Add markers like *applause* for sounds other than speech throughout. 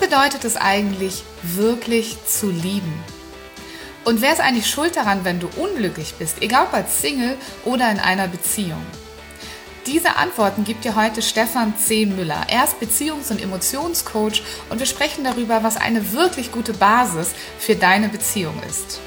Bedeutet es eigentlich, wirklich zu lieben? Und wer ist eigentlich schuld daran, wenn du unglücklich bist, egal ob als Single oder in einer Beziehung? Diese Antworten gibt dir heute Stefan C. Müller. Er ist Beziehungs- und Emotionscoach und wir sprechen darüber, was eine wirklich gute Basis für deine Beziehung ist.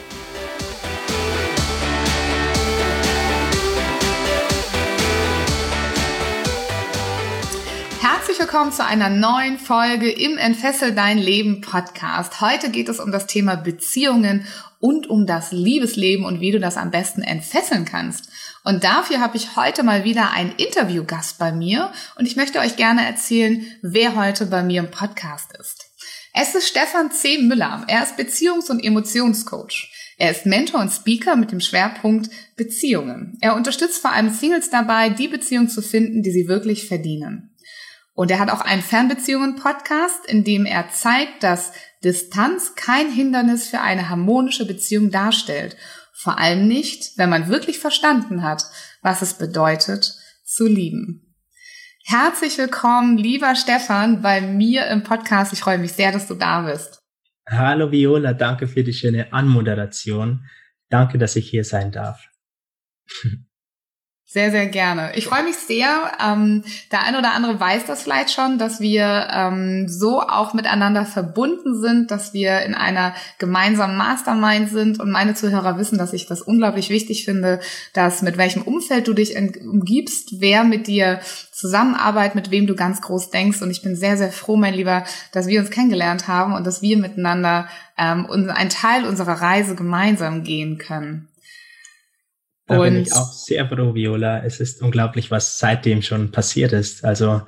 Willkommen zu einer neuen Folge im Entfessel dein Leben Podcast. Heute geht es um das Thema Beziehungen und um das Liebesleben und wie du das am besten entfesseln kannst. Und dafür habe ich heute mal wieder einen Interviewgast bei mir und ich möchte euch gerne erzählen, wer heute bei mir im Podcast ist. Es ist Stefan C. Müller. Er ist Beziehungs- und Emotionscoach. Er ist Mentor und Speaker mit dem Schwerpunkt Beziehungen. Er unterstützt vor allem Singles dabei, die Beziehung zu finden, die sie wirklich verdienen. Und er hat auch einen Fernbeziehungen-Podcast, in dem er zeigt, dass Distanz kein Hindernis für eine harmonische Beziehung darstellt. Vor allem nicht, wenn man wirklich verstanden hat, was es bedeutet, zu lieben. Herzlich willkommen, lieber Stefan, bei mir im Podcast. Ich freue mich sehr, dass du da bist. Hallo Viola, danke für die schöne Anmoderation. Danke, dass ich hier sein darf. *laughs* Sehr, sehr gerne. Ich freue mich sehr. Ähm, der eine oder andere weiß das vielleicht schon, dass wir ähm, so auch miteinander verbunden sind, dass wir in einer gemeinsamen Mastermind sind. Und meine Zuhörer wissen, dass ich das unglaublich wichtig finde, dass mit welchem Umfeld du dich umgibst, wer mit dir zusammenarbeitet, mit wem du ganz groß denkst. Und ich bin sehr, sehr froh, mein Lieber, dass wir uns kennengelernt haben und dass wir miteinander ähm, einen Teil unserer Reise gemeinsam gehen können. Da und bin ich auch sehr froh, Viola. Es ist unglaublich, was seitdem schon passiert ist. Also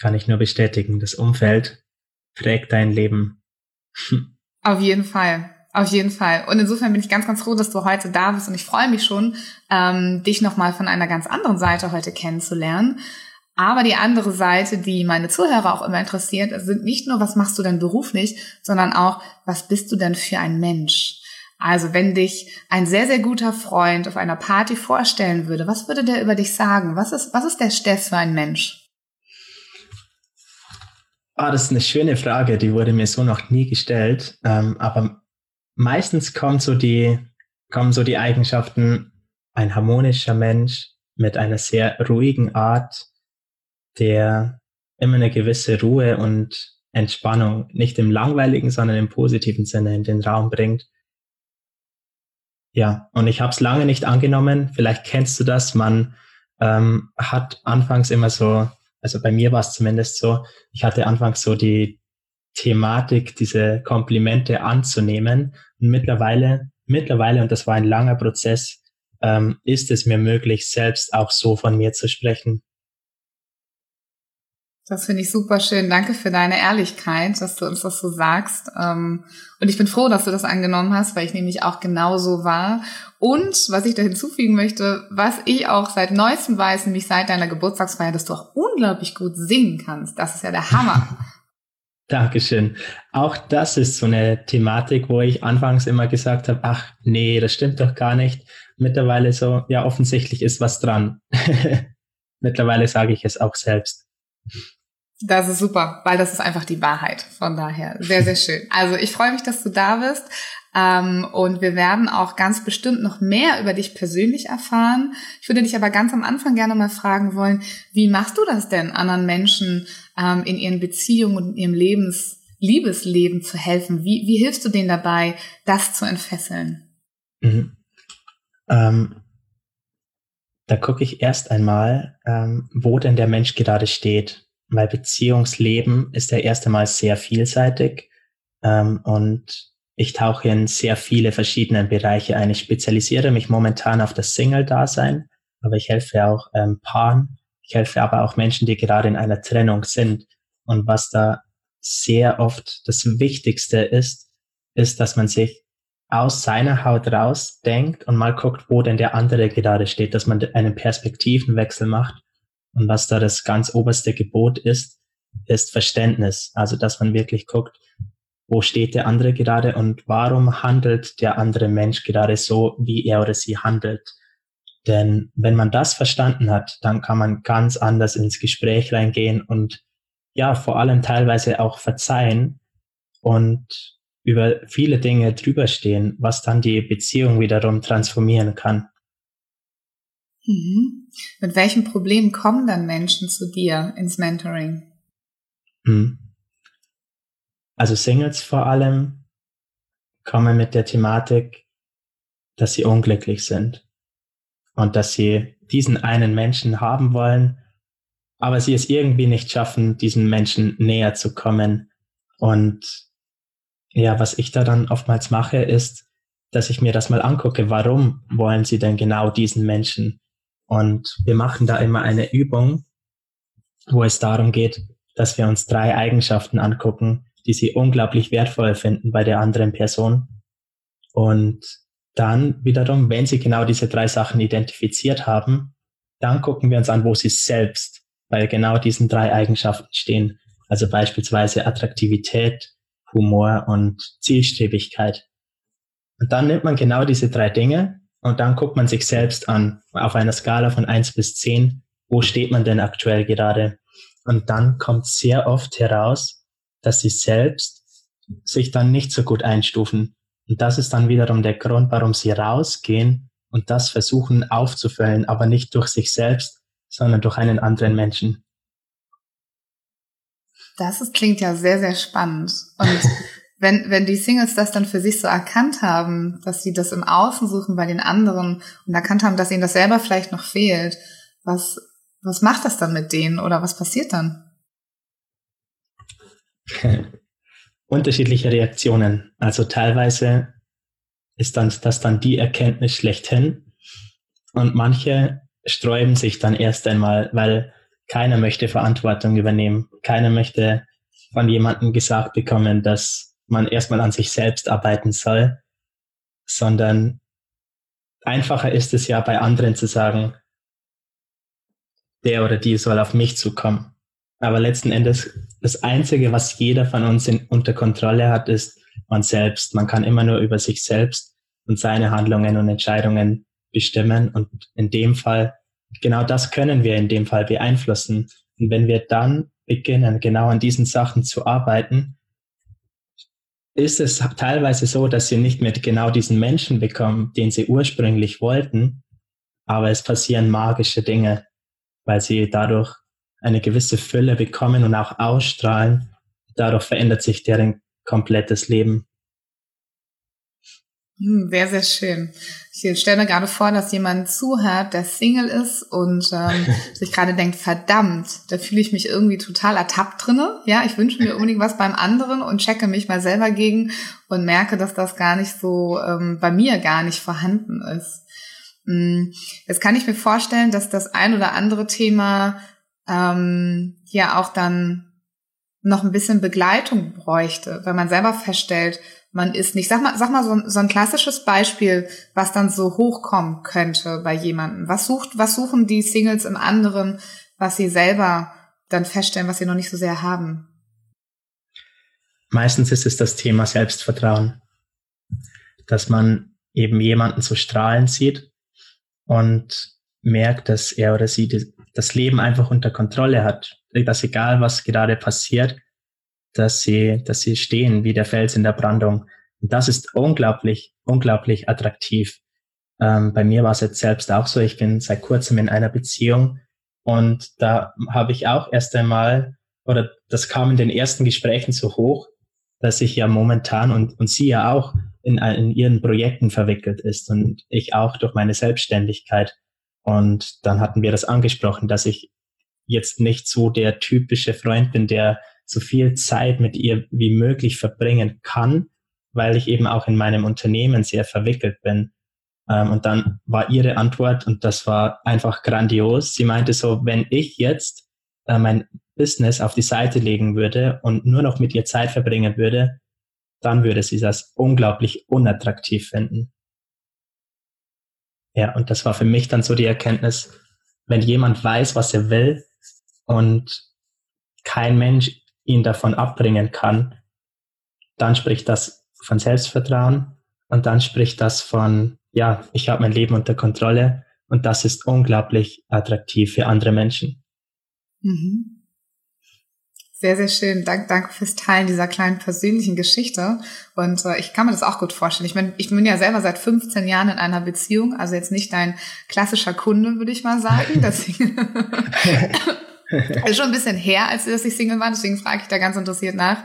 kann ich nur bestätigen, das Umfeld prägt dein Leben. *laughs* Auf jeden Fall. Auf jeden Fall. Und insofern bin ich ganz, ganz froh, dass du heute da bist und ich freue mich schon, ähm, dich nochmal von einer ganz anderen Seite heute kennenzulernen. Aber die andere Seite, die meine Zuhörer auch immer interessiert, sind nicht nur, was machst du denn beruflich, sondern auch, was bist du denn für ein Mensch? Also wenn dich ein sehr, sehr guter Freund auf einer Party vorstellen würde, was würde der über dich sagen? Was ist, was ist der Steff für ein Mensch? Ah, das ist eine schöne Frage, die wurde mir so noch nie gestellt. Ähm, aber meistens kommen so die, kommen so die Eigenschaften, ein harmonischer Mensch mit einer sehr ruhigen Art, der immer eine gewisse Ruhe und Entspannung, nicht im langweiligen, sondern im positiven Sinne in den Raum bringt ja, und ich habe es lange nicht angenommen. Vielleicht kennst du das. Man ähm, hat anfangs immer so, also bei mir war es zumindest so, ich hatte anfangs so die Thematik, diese Komplimente anzunehmen. Und mittlerweile, mittlerweile, und das war ein langer Prozess, ähm, ist es mir möglich, selbst auch so von mir zu sprechen. Das finde ich super schön. Danke für deine Ehrlichkeit, dass du uns das so sagst. Ähm, und ich bin froh, dass du das angenommen hast, weil ich nämlich auch genauso war. Und was ich da hinzufügen möchte, was ich auch seit neuestem weiß, nämlich seit deiner Geburtstagsfeier, dass du auch unglaublich gut singen kannst. Das ist ja der Hammer. *laughs* Dankeschön. Auch das ist so eine Thematik, wo ich anfangs immer gesagt habe, ach nee, das stimmt doch gar nicht. Mittlerweile so, ja, offensichtlich ist was dran. *laughs* Mittlerweile sage ich es auch selbst. Das ist super, weil das ist einfach die Wahrheit. Von daher sehr, sehr *laughs* schön. Also ich freue mich, dass du da bist. Ähm, und wir werden auch ganz bestimmt noch mehr über dich persönlich erfahren. Ich würde dich aber ganz am Anfang gerne mal fragen wollen, wie machst du das denn, anderen Menschen ähm, in ihren Beziehungen und in ihrem Lebens Liebesleben zu helfen? Wie, wie hilfst du denen dabei, das zu entfesseln? Mhm. Ähm, da gucke ich erst einmal, ähm, wo denn der Mensch gerade steht. Weil Beziehungsleben ist ja erst einmal sehr vielseitig ähm, und ich tauche in sehr viele verschiedene Bereiche ein. Ich spezialisiere mich momentan auf das Single-Dasein, aber ich helfe auch ähm, Paaren. Ich helfe aber auch Menschen, die gerade in einer Trennung sind. Und was da sehr oft das Wichtigste ist, ist, dass man sich aus seiner Haut rausdenkt und mal guckt, wo denn der andere gerade steht, dass man einen Perspektivenwechsel macht. Und was da das ganz oberste Gebot ist, ist Verständnis. Also, dass man wirklich guckt, wo steht der andere gerade und warum handelt der andere Mensch gerade so, wie er oder sie handelt. Denn wenn man das verstanden hat, dann kann man ganz anders ins Gespräch reingehen und ja, vor allem teilweise auch verzeihen und über viele Dinge drüberstehen, was dann die Beziehung wiederum transformieren kann. Mhm. Mit welchen Problemen kommen dann Menschen zu dir ins Mentoring? Mhm. Also Singles vor allem kommen mit der Thematik, dass sie unglücklich sind und dass sie diesen einen Menschen haben wollen, aber sie es irgendwie nicht schaffen, diesen Menschen näher zu kommen. Und ja, was ich da dann oftmals mache, ist, dass ich mir das mal angucke, warum wollen sie denn genau diesen Menschen? Und wir machen da immer eine Übung, wo es darum geht, dass wir uns drei Eigenschaften angucken, die sie unglaublich wertvoll finden bei der anderen Person. Und dann wiederum, wenn sie genau diese drei Sachen identifiziert haben, dann gucken wir uns an, wo sie selbst bei genau diesen drei Eigenschaften stehen. Also beispielsweise Attraktivität, Humor und Zielstrebigkeit. Und dann nimmt man genau diese drei Dinge und dann guckt man sich selbst an, auf einer Skala von eins bis zehn, wo steht man denn aktuell gerade? Und dann kommt sehr oft heraus, dass sie selbst sich dann nicht so gut einstufen. Und das ist dann wiederum der Grund, warum sie rausgehen und das versuchen aufzufüllen, aber nicht durch sich selbst, sondern durch einen anderen Menschen. Das ist, klingt ja sehr, sehr spannend. Und *laughs* wenn, wenn die Singles das dann für sich so erkannt haben, dass sie das im Außen suchen bei den anderen und erkannt haben, dass ihnen das selber vielleicht noch fehlt, was, was macht das dann mit denen oder was passiert dann? *laughs* Unterschiedliche Reaktionen. Also teilweise ist dann, das dann die Erkenntnis schlechthin und manche sträuben sich dann erst einmal, weil keiner möchte Verantwortung übernehmen. Keiner möchte von jemandem gesagt bekommen, dass man erstmal an sich selbst arbeiten soll, sondern einfacher ist es ja bei anderen zu sagen, der oder die soll auf mich zukommen. Aber letzten Endes, das Einzige, was jeder von uns in, unter Kontrolle hat, ist man selbst. Man kann immer nur über sich selbst und seine Handlungen und Entscheidungen bestimmen. Und in dem Fall genau das können wir in dem Fall beeinflussen. Und wenn wir dann beginnen, genau an diesen Sachen zu arbeiten, ist es teilweise so, dass sie nicht mehr genau diesen Menschen bekommen, den sie ursprünglich wollten, aber es passieren magische Dinge, weil sie dadurch eine gewisse Fülle bekommen und auch ausstrahlen. Dadurch verändert sich deren komplettes Leben. Hm, sehr, sehr schön. Ich stelle mir gerade vor, dass jemand zuhört, der Single ist und ähm, *laughs* sich gerade denkt, verdammt, da fühle ich mich irgendwie total ertappt drinne. Ja, ich wünsche mir unbedingt was beim anderen und checke mich mal selber gegen und merke, dass das gar nicht so ähm, bei mir gar nicht vorhanden ist. Hm, jetzt kann ich mir vorstellen, dass das ein oder andere Thema ähm, ja auch dann noch ein bisschen Begleitung bräuchte, weil man selber feststellt, man ist nicht. Sag mal, sag mal so, so ein klassisches Beispiel, was dann so hochkommen könnte bei jemandem. Was sucht, was suchen die Singles im anderen, was sie selber dann feststellen, was sie noch nicht so sehr haben? Meistens ist es das Thema Selbstvertrauen, dass man eben jemanden so strahlen sieht und merkt, dass er oder sie das Leben einfach unter Kontrolle hat, dass egal was gerade passiert, dass sie, dass sie stehen wie der Fels in der Brandung. Und das ist unglaublich, unglaublich attraktiv. Ähm, bei mir war es jetzt selbst auch so. Ich bin seit kurzem in einer Beziehung und da habe ich auch erst einmal, oder das kam in den ersten Gesprächen so hoch, dass ich ja momentan und, und sie ja auch in, in ihren Projekten verwickelt ist und ich auch durch meine Selbstständigkeit. Und dann hatten wir das angesprochen, dass ich jetzt nicht so der typische Freund bin, der so viel Zeit mit ihr wie möglich verbringen kann, weil ich eben auch in meinem Unternehmen sehr verwickelt bin. Ähm, und dann war ihre Antwort, und das war einfach grandios, sie meinte so, wenn ich jetzt äh, mein Business auf die Seite legen würde und nur noch mit ihr Zeit verbringen würde, dann würde sie das unglaublich unattraktiv finden. Ja, und das war für mich dann so die Erkenntnis, wenn jemand weiß, was er will und kein Mensch ihn davon abbringen kann, dann spricht das von Selbstvertrauen und dann spricht das von, ja, ich habe mein Leben unter Kontrolle und das ist unglaublich attraktiv für andere Menschen. Mhm. Sehr, sehr schön. Dank, danke fürs Teilen dieser kleinen persönlichen Geschichte. Und äh, ich kann mir das auch gut vorstellen. Ich bin, ich bin ja selber seit 15 Jahren in einer Beziehung, also jetzt nicht dein klassischer Kunde, würde ich mal sagen. *laughs* Deswegen ist *laughs* schon ein bisschen her, als dass ich Single war, deswegen frage ich da ganz interessiert nach.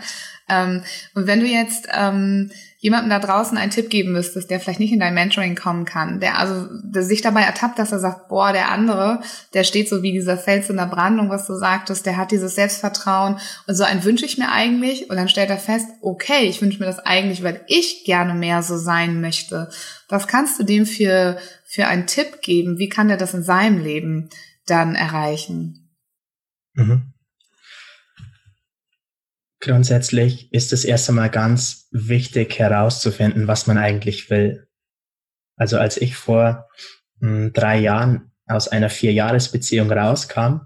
Ähm, und wenn du jetzt ähm, jemandem da draußen einen Tipp geben müsstest, der vielleicht nicht in dein Mentoring kommen kann, der also der sich dabei ertappt, dass er sagt, boah, der andere, der steht so wie dieser Fels in der Brandung, was du sagtest, der hat dieses Selbstvertrauen und so einen wünsche ich mir eigentlich und dann stellt er fest, okay, ich wünsche mir das eigentlich, weil ich gerne mehr so sein möchte. Was kannst du dem für, für einen Tipp geben? Wie kann der das in seinem Leben dann erreichen? Mhm. Grundsätzlich ist es erst einmal ganz wichtig herauszufinden, was man eigentlich will. Also als ich vor mh, hm, drei Jahren aus einer Vierjahresbeziehung rauskam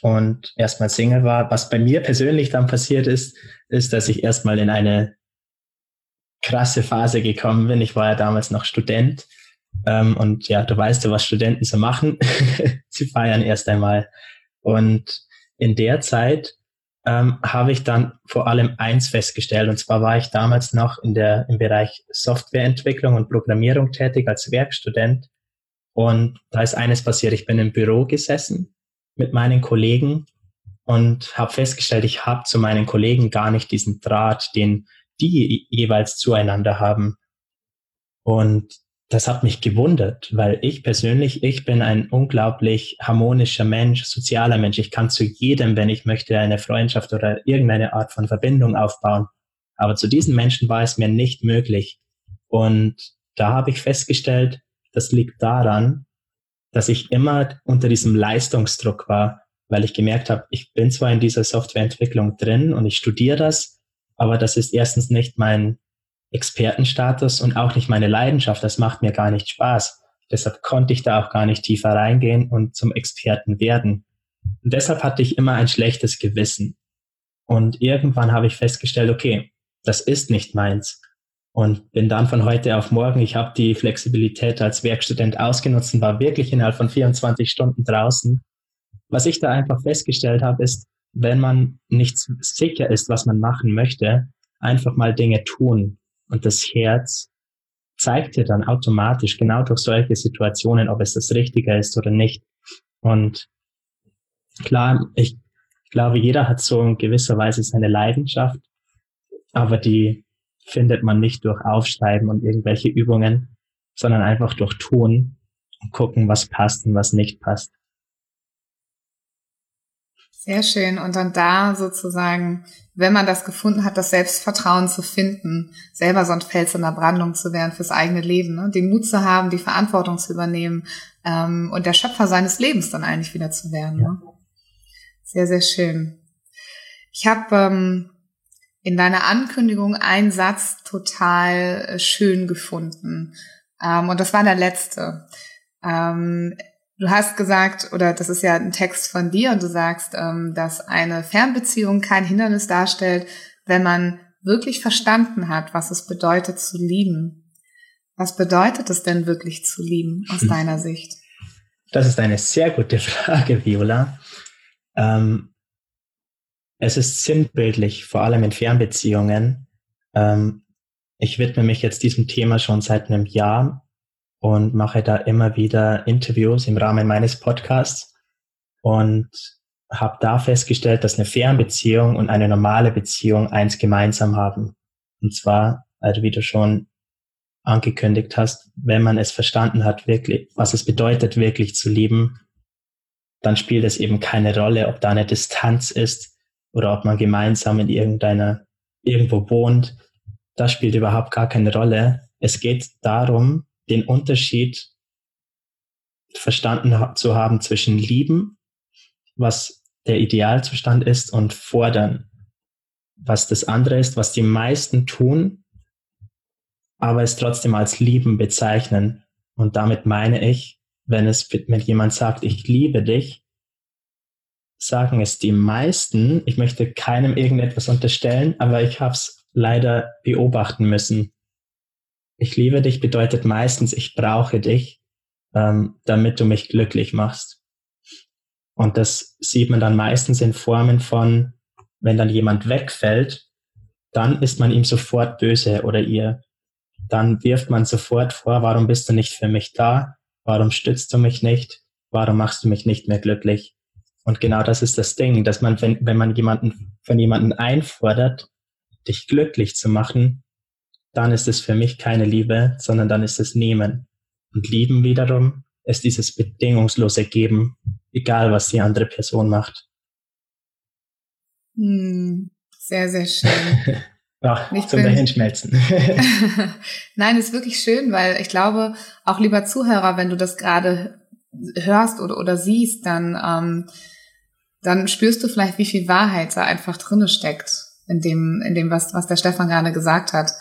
und erstmal Single war, was bei mir persönlich dann passiert ist, ist, dass ich erstmal in eine krasse Phase gekommen bin. Ich war ja damals noch Student ähm, und ja, du weißt ja, was Studenten so machen. *laughs* Sie feiern erst einmal. Und in der Zeit ähm, habe ich dann vor allem eins festgestellt. Und zwar war ich damals noch in der, im Bereich Softwareentwicklung und Programmierung tätig als Werkstudent. Und da ist eines passiert. Ich bin im Büro gesessen mit meinen Kollegen und habe festgestellt, ich habe zu meinen Kollegen gar nicht diesen Draht, den die jeweils zueinander haben. Und das hat mich gewundert, weil ich persönlich, ich bin ein unglaublich harmonischer Mensch, sozialer Mensch. Ich kann zu jedem, wenn ich möchte, eine Freundschaft oder irgendeine Art von Verbindung aufbauen. Aber zu diesen Menschen war es mir nicht möglich. Und da habe ich festgestellt, das liegt daran, dass ich immer unter diesem Leistungsdruck war, weil ich gemerkt habe, ich bin zwar in dieser Softwareentwicklung drin und ich studiere das, aber das ist erstens nicht mein Expertenstatus und auch nicht meine Leidenschaft. Das macht mir gar nicht Spaß. Deshalb konnte ich da auch gar nicht tiefer reingehen und zum Experten werden. Und deshalb hatte ich immer ein schlechtes Gewissen. Und irgendwann habe ich festgestellt, okay, das ist nicht meins. Und bin dann von heute auf morgen, ich habe die Flexibilität als Werkstudent ausgenutzt und war wirklich innerhalb von 24 Stunden draußen. Was ich da einfach festgestellt habe, ist, wenn man nicht sicher ist, was man machen möchte, einfach mal Dinge tun. Und das Herz zeigt dir dann automatisch genau durch solche Situationen, ob es das Richtige ist oder nicht. Und klar, ich glaube, jeder hat so in gewisser Weise seine Leidenschaft, aber die findet man nicht durch Aufschreiben und irgendwelche Übungen, sondern einfach durch Tun und gucken, was passt und was nicht passt. Sehr schön. Und dann da sozusagen, wenn man das gefunden hat, das Selbstvertrauen zu finden, selber so ein Fels in der Brandung zu werden fürs eigene Leben, ne? den Mut zu haben, die Verantwortung zu übernehmen ähm, und der Schöpfer seines Lebens dann eigentlich wieder zu werden. Ja. Ne? Sehr, sehr schön. Ich habe ähm, in deiner Ankündigung einen Satz total äh, schön gefunden. Ähm, und das war der letzte. Ähm, Du hast gesagt, oder das ist ja ein Text von dir, und du sagst, ähm, dass eine Fernbeziehung kein Hindernis darstellt, wenn man wirklich verstanden hat, was es bedeutet zu lieben. Was bedeutet es denn wirklich zu lieben aus hm. deiner Sicht? Das ist eine sehr gute *laughs* Frage, Viola. Ähm, es ist sinnbildlich, vor allem in Fernbeziehungen. Ähm, ich widme mich jetzt diesem Thema schon seit einem Jahr und mache da immer wieder Interviews im Rahmen meines Podcasts und habe da festgestellt, dass eine Fernbeziehung und eine normale Beziehung eins gemeinsam haben. Und zwar, also wie du schon angekündigt hast, wenn man es verstanden hat, wirklich, was es bedeutet, wirklich zu lieben, dann spielt es eben keine Rolle, ob da eine Distanz ist oder ob man gemeinsam in irgendeiner, irgendwo wohnt. Das spielt überhaupt gar keine Rolle. Es geht darum, den Unterschied verstanden zu haben zwischen lieben, was der Idealzustand ist, und fordern. was das andere ist, was die meisten tun, aber es trotzdem als lieben bezeichnen. Und damit meine ich, wenn es, wenn jemand sagt, ich liebe dich, sagen es die meisten, ich möchte keinem irgendetwas unterstellen, aber ich habe es leider beobachten müssen. Ich liebe dich bedeutet meistens, ich brauche dich, ähm, damit du mich glücklich machst. Und das sieht man dann meistens in Formen von, wenn dann jemand wegfällt, dann ist man ihm sofort böse oder ihr. Dann wirft man sofort vor, warum bist du nicht für mich da? Warum stützt du mich nicht? Warum machst du mich nicht mehr glücklich? Und genau das ist das Ding, dass man, wenn, wenn man jemanden, von jemanden einfordert, dich glücklich zu machen, dann ist es für mich keine Liebe, sondern dann ist es Nehmen. Und Lieben wiederum ist dieses bedingungslose Geben, egal was die andere Person macht. Hm, sehr, sehr schön. *laughs* Ach, ich zum Dahinschmelzen. *laughs* Nein, ist wirklich schön, weil ich glaube, auch lieber Zuhörer, wenn du das gerade hörst oder, oder siehst, dann, ähm, dann spürst du vielleicht, wie viel Wahrheit da einfach drinne steckt in dem, in dem, was, was der Stefan gerade gesagt hat.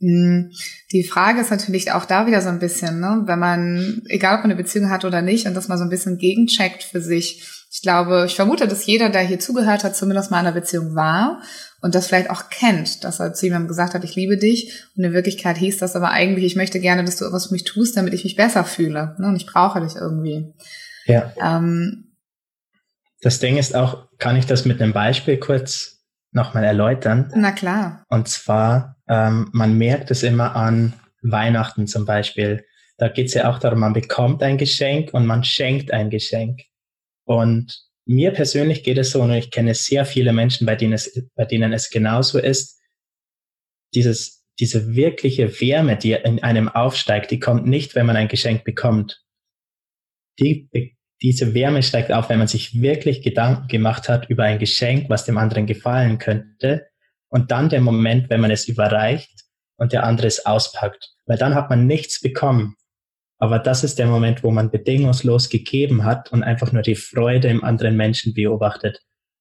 Hm, die Frage ist natürlich auch da wieder so ein bisschen, ne, wenn man, egal ob man eine Beziehung hat oder nicht, und das mal so ein bisschen gegencheckt für sich. Ich glaube, ich vermute, dass jeder, der hier zugehört hat, zumindest mal in einer Beziehung war und das vielleicht auch kennt, dass er zu jemandem gesagt hat, ich liebe dich. Und in Wirklichkeit hieß das aber eigentlich, ich möchte gerne, dass du etwas für mich tust, damit ich mich besser fühle. Ne, und ich brauche dich irgendwie. Ja. Ähm, das Ding ist auch, kann ich das mit einem Beispiel kurz nochmal erläutern. Na klar. Und zwar, ähm, man merkt es immer an Weihnachten zum Beispiel. Da geht es ja auch darum, man bekommt ein Geschenk und man schenkt ein Geschenk. Und mir persönlich geht es so, und ich kenne sehr viele Menschen, bei denen es, bei denen es genauso ist, dieses, diese wirkliche Wärme, die in einem aufsteigt, die kommt nicht, wenn man ein Geschenk bekommt. Die diese Wärme steigt auf, wenn man sich wirklich Gedanken gemacht hat über ein Geschenk, was dem anderen gefallen könnte. Und dann der Moment, wenn man es überreicht und der andere es auspackt. Weil dann hat man nichts bekommen. Aber das ist der Moment, wo man bedingungslos gegeben hat und einfach nur die Freude im anderen Menschen beobachtet.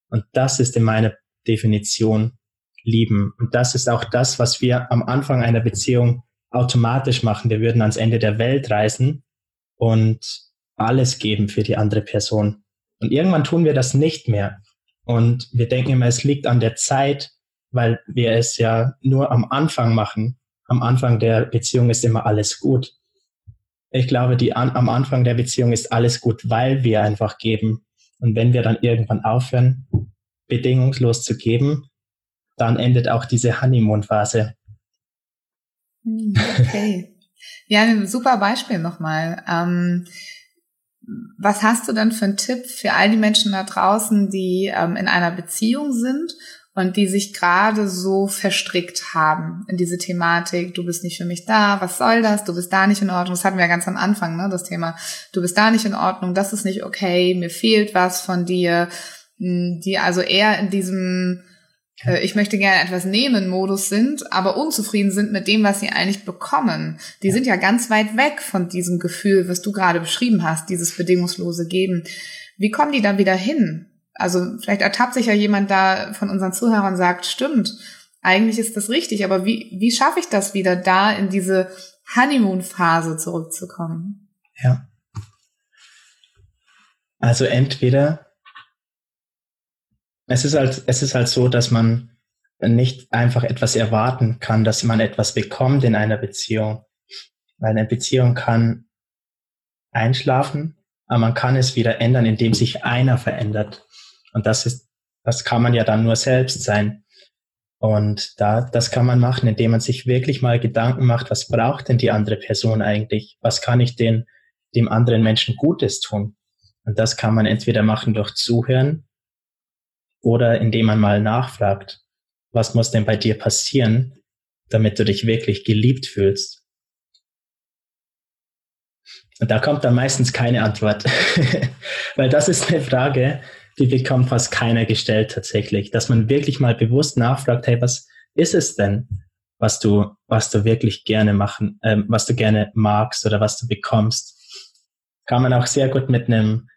Und das ist in meiner Definition lieben. Und das ist auch das, was wir am Anfang einer Beziehung automatisch machen. Wir würden ans Ende der Welt reisen und alles geben für die andere Person. Und irgendwann tun wir das nicht mehr. Und wir denken immer, es liegt an der Zeit, weil wir es ja nur am Anfang machen. Am Anfang der Beziehung ist immer alles gut. Ich glaube, die an, am Anfang der Beziehung ist alles gut, weil wir einfach geben. Und wenn wir dann irgendwann aufhören, bedingungslos zu geben, dann endet auch diese Honeymoon-Phase. Hm, okay. Ja, ein super Beispiel nochmal. Ähm, was hast du denn für einen Tipp für all die Menschen da draußen, die ähm, in einer Beziehung sind und die sich gerade so verstrickt haben in diese Thematik, du bist nicht für mich da, was soll das, du bist da nicht in Ordnung, das hatten wir ja ganz am Anfang, ne, das Thema, du bist da nicht in Ordnung, das ist nicht okay, mir fehlt was von dir, hm, die also eher in diesem äh, ich möchte gerne etwas nehmen Modus sind, aber unzufrieden sind mit dem, was sie eigentlich bekommen. Die sind ja ganz weit weg von diesem Gefühl, was du gerade beschrieben hast, dieses bedingungslose Geben. Wie kommen die da wieder hin? Also vielleicht ertappt sich ja jemand da von unseren Zuhörern und sagt, stimmt, eigentlich ist das richtig, aber wie, wie schaffe ich das wieder da in diese Honeymoon-Phase zurückzukommen? Ja. Also entweder es ist halt, es ist halt so, dass man nicht einfach etwas erwarten kann, dass man etwas bekommt in einer Beziehung. Weil eine Beziehung kann einschlafen, aber man kann es wieder ändern, indem sich einer verändert. Und das ist, das kann man ja dann nur selbst sein. Und da, das kann man machen, indem man sich wirklich mal Gedanken macht, was braucht denn die andere Person eigentlich? Was kann ich den, dem anderen Menschen Gutes tun? Und das kann man entweder machen durch Zuhören, oder indem man mal nachfragt, was muss denn bei dir passieren, damit du dich wirklich geliebt fühlst? Und da kommt dann meistens keine Antwort, *laughs* weil das ist eine Frage, die bekommt fast keiner gestellt tatsächlich, dass man wirklich mal bewusst nachfragt, hey, was ist es denn, was du, was du wirklich gerne machen, ähm, was du gerne magst oder was du bekommst? Kann man auch sehr gut mit einem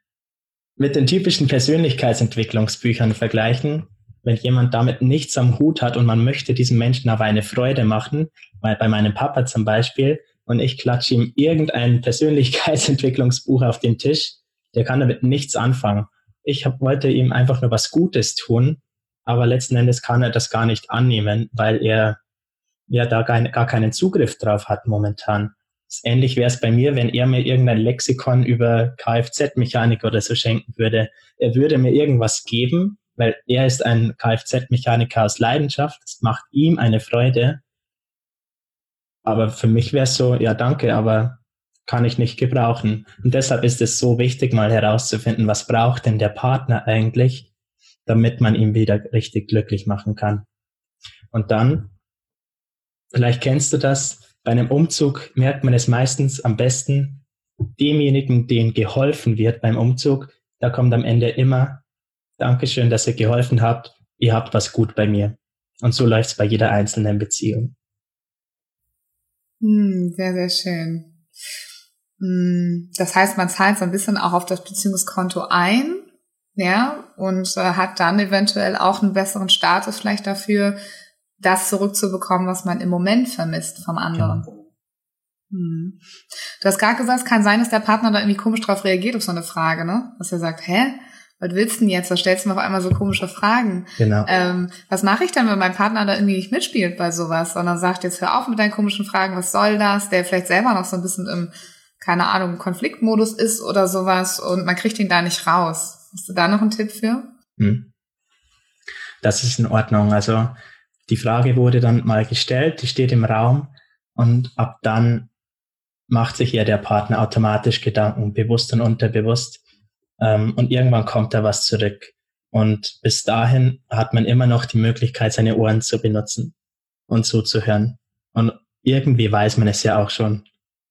mit den typischen Persönlichkeitsentwicklungsbüchern vergleichen. wenn jemand damit nichts am Hut hat und man möchte diesem Menschen aber eine Freude machen, weil bei meinem Papa zum Beispiel, und ich klatsche ihm irgendein *laughs* Persönlichkeitsentwicklungsbuch auf den Tisch, der kann damit nichts anfangen. Ich hab, wollte ihm einfach nur was Gutes tun, aber letzten Endes kann er das gar nicht annehmen, weil er ja da gar, gar keinen Zugriff drauf hat momentan. Ähnlich wäre es bei mir, wenn er mir irgendein Lexikon über Kfz-Mechanik oder so schenken würde. Er würde mir irgendwas geben, weil er ist ein Kfz-Mechaniker aus Leidenschaft. Das macht ihm eine Freude. Aber für mich wäre es so, ja danke, aber kann ich nicht gebrauchen. Und deshalb ist es so wichtig, mal herauszufinden, was braucht denn der Partner eigentlich, damit man ihn wieder richtig glücklich machen kann. Und dann, vielleicht kennst du das, bei einem Umzug merkt man es meistens am besten, demjenigen, dem geholfen wird beim Umzug, da kommt am Ende immer, Dankeschön, dass ihr geholfen habt, ihr habt was gut bei mir. Und so läuft es bei jeder einzelnen Beziehung. Hm, sehr, sehr schön. Hm, das heißt, man zahlt so ein bisschen auch auf das Beziehungskonto ein, ja, und äh, hat dann eventuell auch einen besseren Status vielleicht dafür, das zurückzubekommen, was man im Moment vermisst vom anderen. Genau. Hm. Du hast gerade gesagt, es kann sein, dass der Partner da irgendwie komisch drauf reagiert auf so eine Frage, ne? Dass er sagt, hä? Was willst du denn jetzt? Da stellst du mir auf einmal so komische Fragen. Genau. Ähm, was mache ich dann, wenn mein Partner da irgendwie nicht mitspielt bei sowas, sondern sagt, jetzt hör auf mit deinen komischen Fragen, was soll das? Der vielleicht selber noch so ein bisschen im keine Ahnung, Konfliktmodus ist oder sowas und man kriegt ihn da nicht raus. Hast du da noch einen Tipp für? Hm. Das ist in Ordnung. Also die Frage wurde dann mal gestellt, die steht im Raum und ab dann macht sich ja der Partner automatisch Gedanken, bewusst und unterbewusst. Ähm, und irgendwann kommt da was zurück. Und bis dahin hat man immer noch die Möglichkeit, seine Ohren zu benutzen und zuzuhören. Und irgendwie weiß man es ja auch schon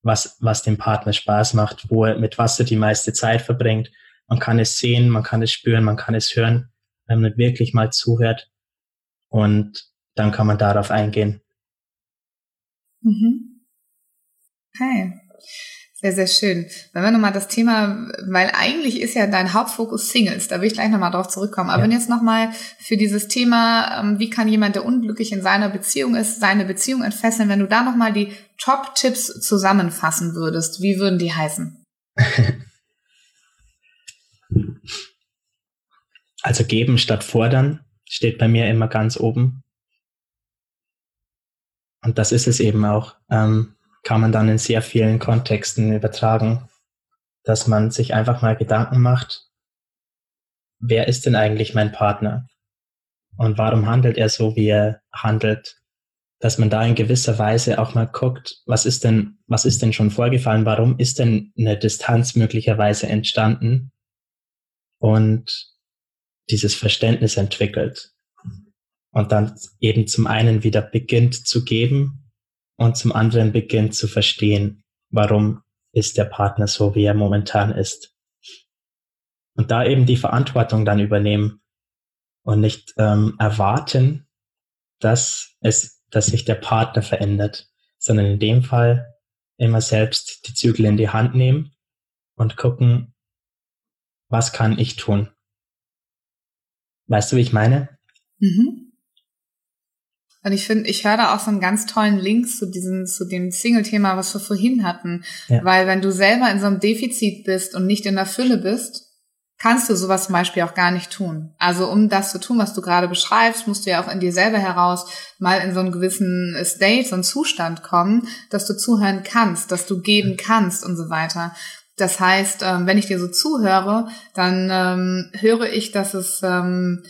was, was dem Partner Spaß macht, wo er, mit was er die meiste Zeit verbringt. Man kann es sehen, man kann es spüren, man kann es hören, wenn man wirklich mal zuhört. Und dann kann man darauf eingehen. Mhm. Okay. Sehr, sehr schön. Wenn wir nochmal das Thema, weil eigentlich ist ja dein Hauptfokus Singles, da will ich gleich nochmal drauf zurückkommen. Aber ja. wenn jetzt nochmal für dieses Thema, ähm, wie kann jemand, der unglücklich in seiner Beziehung ist, seine Beziehung entfesseln, wenn du da nochmal die Top-Tipps zusammenfassen würdest, wie würden die heißen? *laughs* Also geben statt fordern steht bei mir immer ganz oben. Und das ist es eben auch. Ähm, kann man dann in sehr vielen Kontexten übertragen, dass man sich einfach mal Gedanken macht, wer ist denn eigentlich mein Partner? Und warum handelt er so, wie er handelt? Dass man da in gewisser Weise auch mal guckt, was ist denn, was ist denn schon vorgefallen? Warum ist denn eine Distanz möglicherweise entstanden? Und dieses Verständnis entwickelt. Und dann eben zum einen wieder beginnt zu geben und zum anderen beginnt zu verstehen, warum ist der Partner so, wie er momentan ist. Und da eben die Verantwortung dann übernehmen und nicht ähm, erwarten, dass es, dass sich der Partner verändert, sondern in dem Fall immer selbst die Zügel in die Hand nehmen und gucken, was kann ich tun? Weißt du, wie ich meine? Mhm. Und ich finde, ich höre da auch so einen ganz tollen Link zu diesem, zu dem Single-Thema, was wir vorhin hatten. Ja. Weil wenn du selber in so einem Defizit bist und nicht in der Fülle bist, kannst du sowas zum Beispiel auch gar nicht tun. Also um das zu tun, was du gerade beschreibst, musst du ja auch in dir selber heraus mal in so einen gewissen State, so einen Zustand kommen, dass du zuhören kannst, dass du geben kannst und so weiter. Das heißt, ähm, wenn ich dir so zuhöre, dann ähm, höre ich, dass es ähm,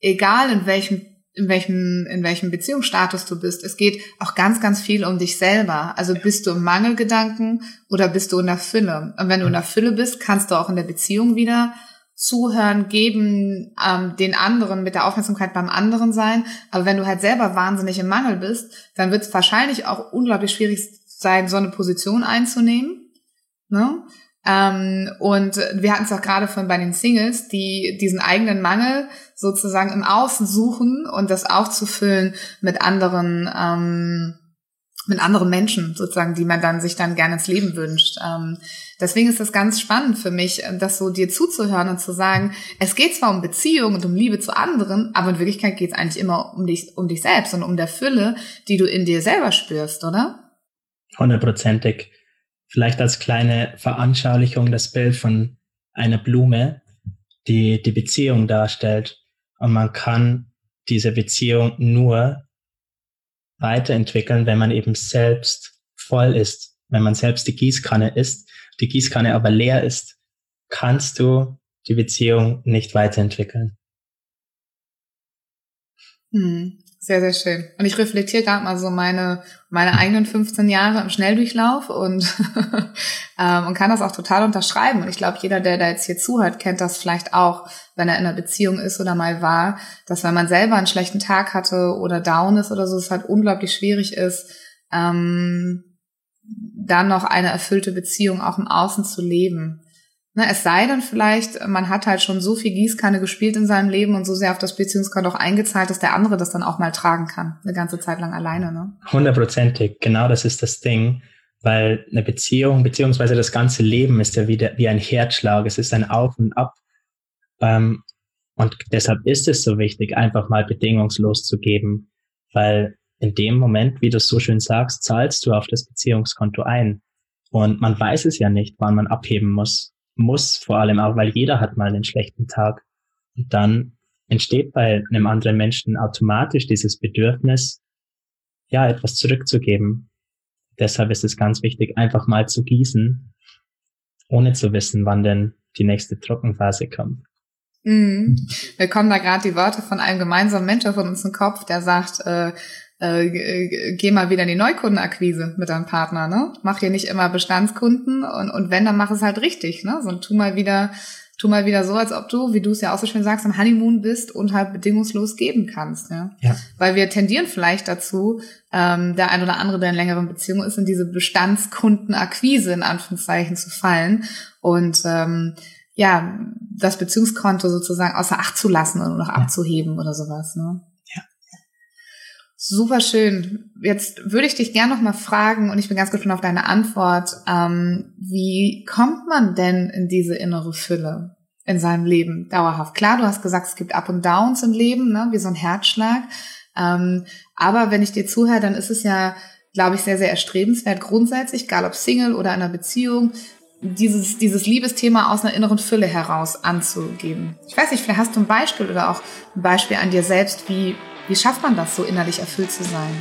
egal in welchem in welchem, in welchem Beziehungsstatus du bist. Es geht auch ganz, ganz viel um dich selber. Also bist du im Mangelgedanken oder bist du in der Fülle? Und wenn du in der Fülle bist, kannst du auch in der Beziehung wieder zuhören, geben, ähm, den anderen mit der Aufmerksamkeit beim anderen sein. Aber wenn du halt selber wahnsinnig im Mangel bist, dann wird es wahrscheinlich auch unglaublich schwierig sein, so eine Position einzunehmen. Ne? Ähm, und wir hatten es auch gerade von bei den Singles, die diesen eigenen Mangel sozusagen im Außen suchen und das aufzufüllen mit anderen, ähm, mit anderen Menschen sozusagen, die man dann sich dann gerne ins Leben wünscht. Ähm, deswegen ist das ganz spannend für mich, das so dir zuzuhören und zu sagen, es geht zwar um Beziehung und um Liebe zu anderen, aber in Wirklichkeit geht es eigentlich immer um dich, um dich selbst und um der Fülle, die du in dir selber spürst, oder? Hundertprozentig. Vielleicht als kleine Veranschaulichung das Bild von einer Blume, die die Beziehung darstellt. Und man kann diese Beziehung nur weiterentwickeln, wenn man eben selbst voll ist. Wenn man selbst die Gießkanne ist, die Gießkanne aber leer ist, kannst du die Beziehung nicht weiterentwickeln. Hm. Sehr, sehr schön. Und ich reflektiere gerade mal so meine, meine eigenen 15 Jahre im Schnelldurchlauf und, *laughs* ähm, und kann das auch total unterschreiben. Und ich glaube, jeder, der da jetzt hier zuhört, kennt das vielleicht auch, wenn er in einer Beziehung ist oder mal war, dass wenn man selber einen schlechten Tag hatte oder down ist oder so, es halt unglaublich schwierig ist, ähm, dann noch eine erfüllte Beziehung auch im Außen zu leben. Ne, es sei denn vielleicht, man hat halt schon so viel Gießkanne gespielt in seinem Leben und so sehr auf das Beziehungskonto auch eingezahlt, dass der andere das dann auch mal tragen kann, eine ganze Zeit lang alleine. Ne? Hundertprozentig, genau das ist das Ding, weil eine Beziehung beziehungsweise das ganze Leben ist ja wieder wie ein Herzschlag, es ist ein Auf und Ab. Ähm, und deshalb ist es so wichtig, einfach mal bedingungslos zu geben, weil in dem Moment, wie du es so schön sagst, zahlst du auf das Beziehungskonto ein. Und man weiß es ja nicht, wann man abheben muss muss, vor allem auch, weil jeder hat mal einen schlechten Tag. Und dann entsteht bei einem anderen Menschen automatisch dieses Bedürfnis, ja, etwas zurückzugeben. Deshalb ist es ganz wichtig, einfach mal zu gießen, ohne zu wissen, wann denn die nächste Trockenphase kommt. Mhm. Wir kommen da gerade die Worte von einem gemeinsamen Mentor von uns im Kopf, der sagt, äh, äh, geh mal wieder in die Neukundenakquise mit deinem Partner, ne? Mach hier nicht immer Bestandskunden und, und wenn, dann mach es halt richtig, ne? So, tu mal wieder, tu mal wieder so, als ob du, wie du es ja auch so schön sagst, am Honeymoon bist und halt bedingungslos geben kannst, ja. ja. Weil wir tendieren vielleicht dazu, ähm, der ein oder andere, der in längeren Beziehungen ist, in diese Bestandskundenakquise in Anführungszeichen zu fallen und ähm, ja, das Beziehungskonto sozusagen außer Acht zu lassen und noch ja. abzuheben oder sowas, ne? Super schön. Jetzt würde ich dich gerne noch mal fragen und ich bin ganz gespannt auf deine Antwort. Ähm, wie kommt man denn in diese innere Fülle in seinem Leben dauerhaft? Klar, du hast gesagt, es gibt Up und Downs im Leben, ne, wie so ein Herzschlag. Ähm, aber wenn ich dir zuhöre, dann ist es ja, glaube ich, sehr, sehr erstrebenswert grundsätzlich, egal ob Single oder in einer Beziehung, dieses, dieses Liebesthema aus einer inneren Fülle heraus anzugeben. Ich weiß nicht, vielleicht hast du ein Beispiel oder auch ein Beispiel an dir selbst, wie wie schafft man das, so innerlich erfüllt zu sein?